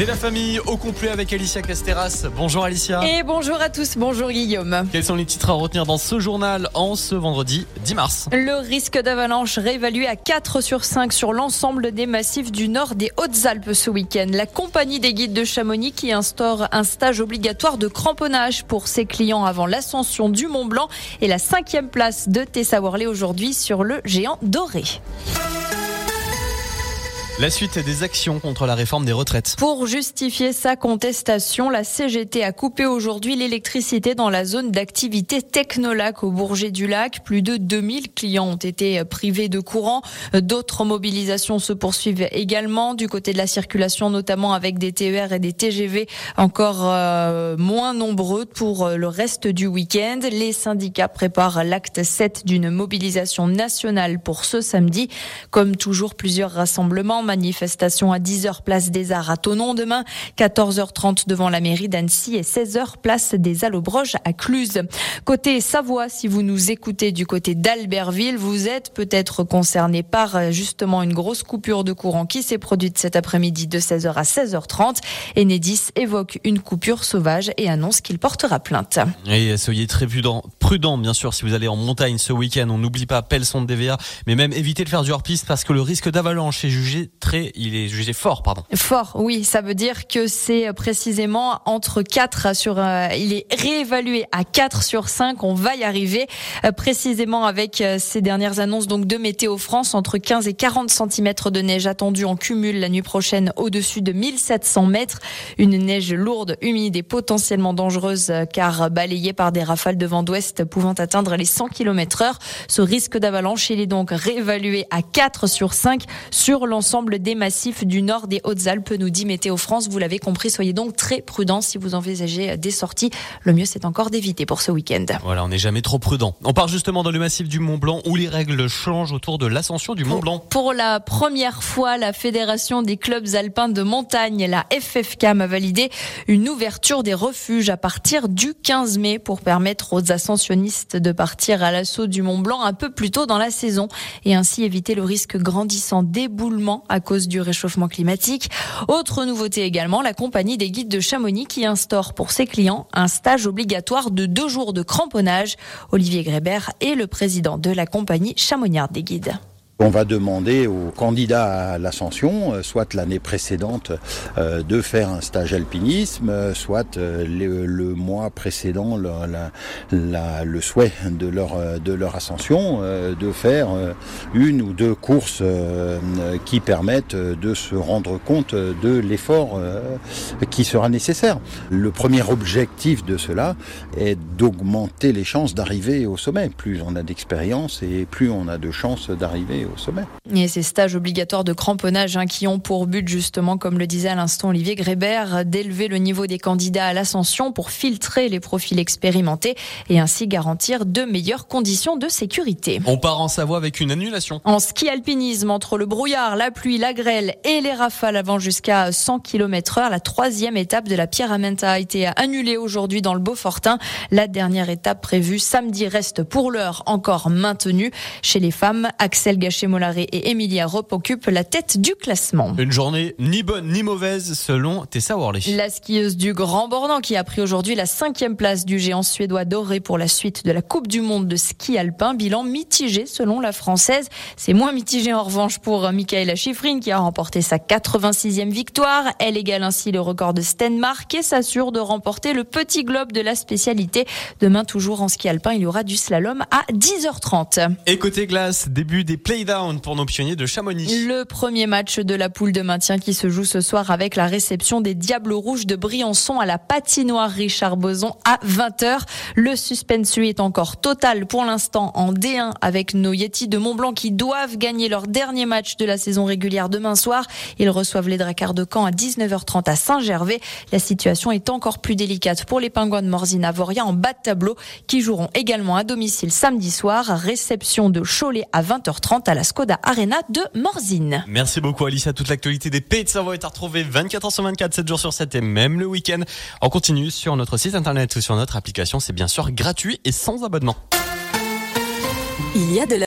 Et la famille au complet avec Alicia Casteras. Bonjour Alicia. Et bonjour à tous, bonjour Guillaume. Quels sont les titres à retenir dans ce journal en ce vendredi 10 mars Le risque d'avalanche réévalué à 4 sur 5 sur l'ensemble des massifs du nord des Hautes-Alpes ce week-end. La compagnie des guides de Chamonix qui instaure un stage obligatoire de cramponnage pour ses clients avant l'ascension du Mont Blanc et la cinquième place de Tessa Worley aujourd'hui sur le géant doré. La suite des actions contre la réforme des retraites. Pour justifier sa contestation, la CGT a coupé aujourd'hui l'électricité dans la zone d'activité Technolac au Bourget du Lac. Plus de 2000 clients ont été privés de courant. D'autres mobilisations se poursuivent également du côté de la circulation, notamment avec des TER et des TGV encore euh, moins nombreux pour le reste du week-end. Les syndicats préparent l'acte 7 d'une mobilisation nationale pour ce samedi. Comme toujours, plusieurs rassemblements manifestation à 10h place des Arts à Tonon demain, 14h30 devant la mairie d'Annecy et 16h place des Allobroges à Cluse. Côté Savoie, si vous nous écoutez du côté d'Albertville, vous êtes peut-être concerné par euh, justement une grosse coupure de courant qui s'est produite cet après-midi de 16h à 16h30. Enedis évoque une coupure sauvage et annonce qu'il portera plainte. Et soyez très prudent, bien sûr si vous allez en montagne ce week-end. On n'oublie pas appel son de DVA, mais même éviter de faire du hors-piste parce que le risque d'avalanche est jugé il est jugé fort, pardon. Fort, oui, ça veut dire que c'est précisément entre 4 sur, euh, il est réévalué à 4 sur 5. On va y arriver euh, précisément avec euh, ces dernières annonces donc de Météo France entre 15 et 40 cm de neige attendue en cumul la nuit prochaine au-dessus de 1700 mètres. Une neige lourde, humide et potentiellement dangereuse car balayée par des rafales de vent d'ouest pouvant atteindre les 100 km heure. Ce risque d'avalanche, il est donc réévalué à 4 sur 5 sur l'ensemble des massifs du nord des Hautes-Alpes, nous dit Météo France. Vous l'avez compris, soyez donc très prudents si vous envisagez des sorties. Le mieux, c'est encore d'éviter pour ce week-end. Voilà, on n'est jamais trop prudent. On part justement dans le massif du Mont Blanc où les règles changent autour de l'ascension du Mont Blanc. Pour la première fois, la Fédération des clubs alpins de montagne, la FFCAM, a validé une ouverture des refuges à partir du 15 mai pour permettre aux ascensionnistes de partir à l'assaut du Mont Blanc un peu plus tôt dans la saison et ainsi éviter le risque grandissant d'éboulement à cause du réchauffement climatique. Autre nouveauté également, la compagnie des guides de Chamonix qui instaure pour ses clients un stage obligatoire de deux jours de cramponnage. Olivier Grébert est le président de la compagnie Chamoniard des guides. On va demander aux candidats à l'ascension, euh, soit l'année précédente, euh, de faire un stage alpinisme, soit euh, le, mois précédent le souhait de leur, de leur ascension, de faire une ou deux courses qui permettent de se rendre compte de l'effort qui sera nécessaire. Le premier objectif de cela est d'augmenter les chances d'arriver au sommet. Plus on a d'expérience et plus on a de chances d'arriver au sommet. Et ces stages obligatoires de cramponnage hein, qui ont pour but justement, comme le disait à l'instant Olivier Grébert, d'élever le niveau des candidats à l'ascension pour filtrer les profils expérimentés et ainsi garantir de meilleures conditions de sécurité. On part en Savoie avec une annulation. En ski alpinisme, entre le brouillard, la pluie, la grêle et les rafales avant jusqu'à 100 km heure, la troisième étape de la Pyramenta a été annulée aujourd'hui dans le Beaufortin. La dernière étape prévue samedi reste pour l'heure encore maintenue. Chez les femmes, Axel Gachet Molaré et Emilia Rop occupent la tête du classement. Une journée ni bonne ni mauvaise selon Tessa Worley. La skieuse du Grand Bornand qui a pris aujourd'hui la cinquième place du géant suédois doré pour la suite de la Coupe du Monde de ski alpin. Bilan mitigé selon la française. C'est moins mitigé en revanche pour Michaela Schifrin qui a remporté sa 86e victoire. Elle égale ainsi le record de Stenmark et s'assure de remporter le petit globe de la spécialité. Demain, toujours en ski alpin, il y aura du slalom à 10h30. Et côté glace, début des play Le premier match de la poule de maintien qui se joue ce soir avec la réception des Diables Rouges de Briançon à la patinoire Richard Boson à 20h. Le suspense est encore total pour l'instant en D1 avec nos Yeti de Montblanc qui doivent gagner leur dernier match de la saison régulière demain soir. Ils reçoivent les Dracars de Caen à 19h30 à Saint-Gervais. La situation est encore plus délicate pour les Pingouins de Morzine-Avoria en bas de tableau qui joueront également à domicile samedi soir. Réception de Cholet à 20h30 à la Skoda Arena de Morzine. Merci beaucoup Alicia. Toute l'actualité des Pays de Savoie est à retrouver 24 h sur 24, 7 jours sur 7 et même le week-end. On continue sur notre site internet ou sur notre application. C'est bien sûr gratuit et sans abonnement. Il y a de la